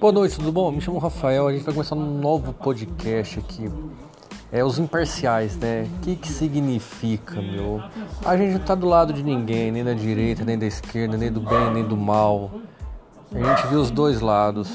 Boa noite, tudo bom? Me chamo Rafael, a gente tá vai começar um novo podcast aqui. É os imparciais, né? O que que significa, meu? A gente não tá do lado de ninguém, nem da direita, nem da esquerda, nem do bem, nem do mal. A gente vê os dois lados.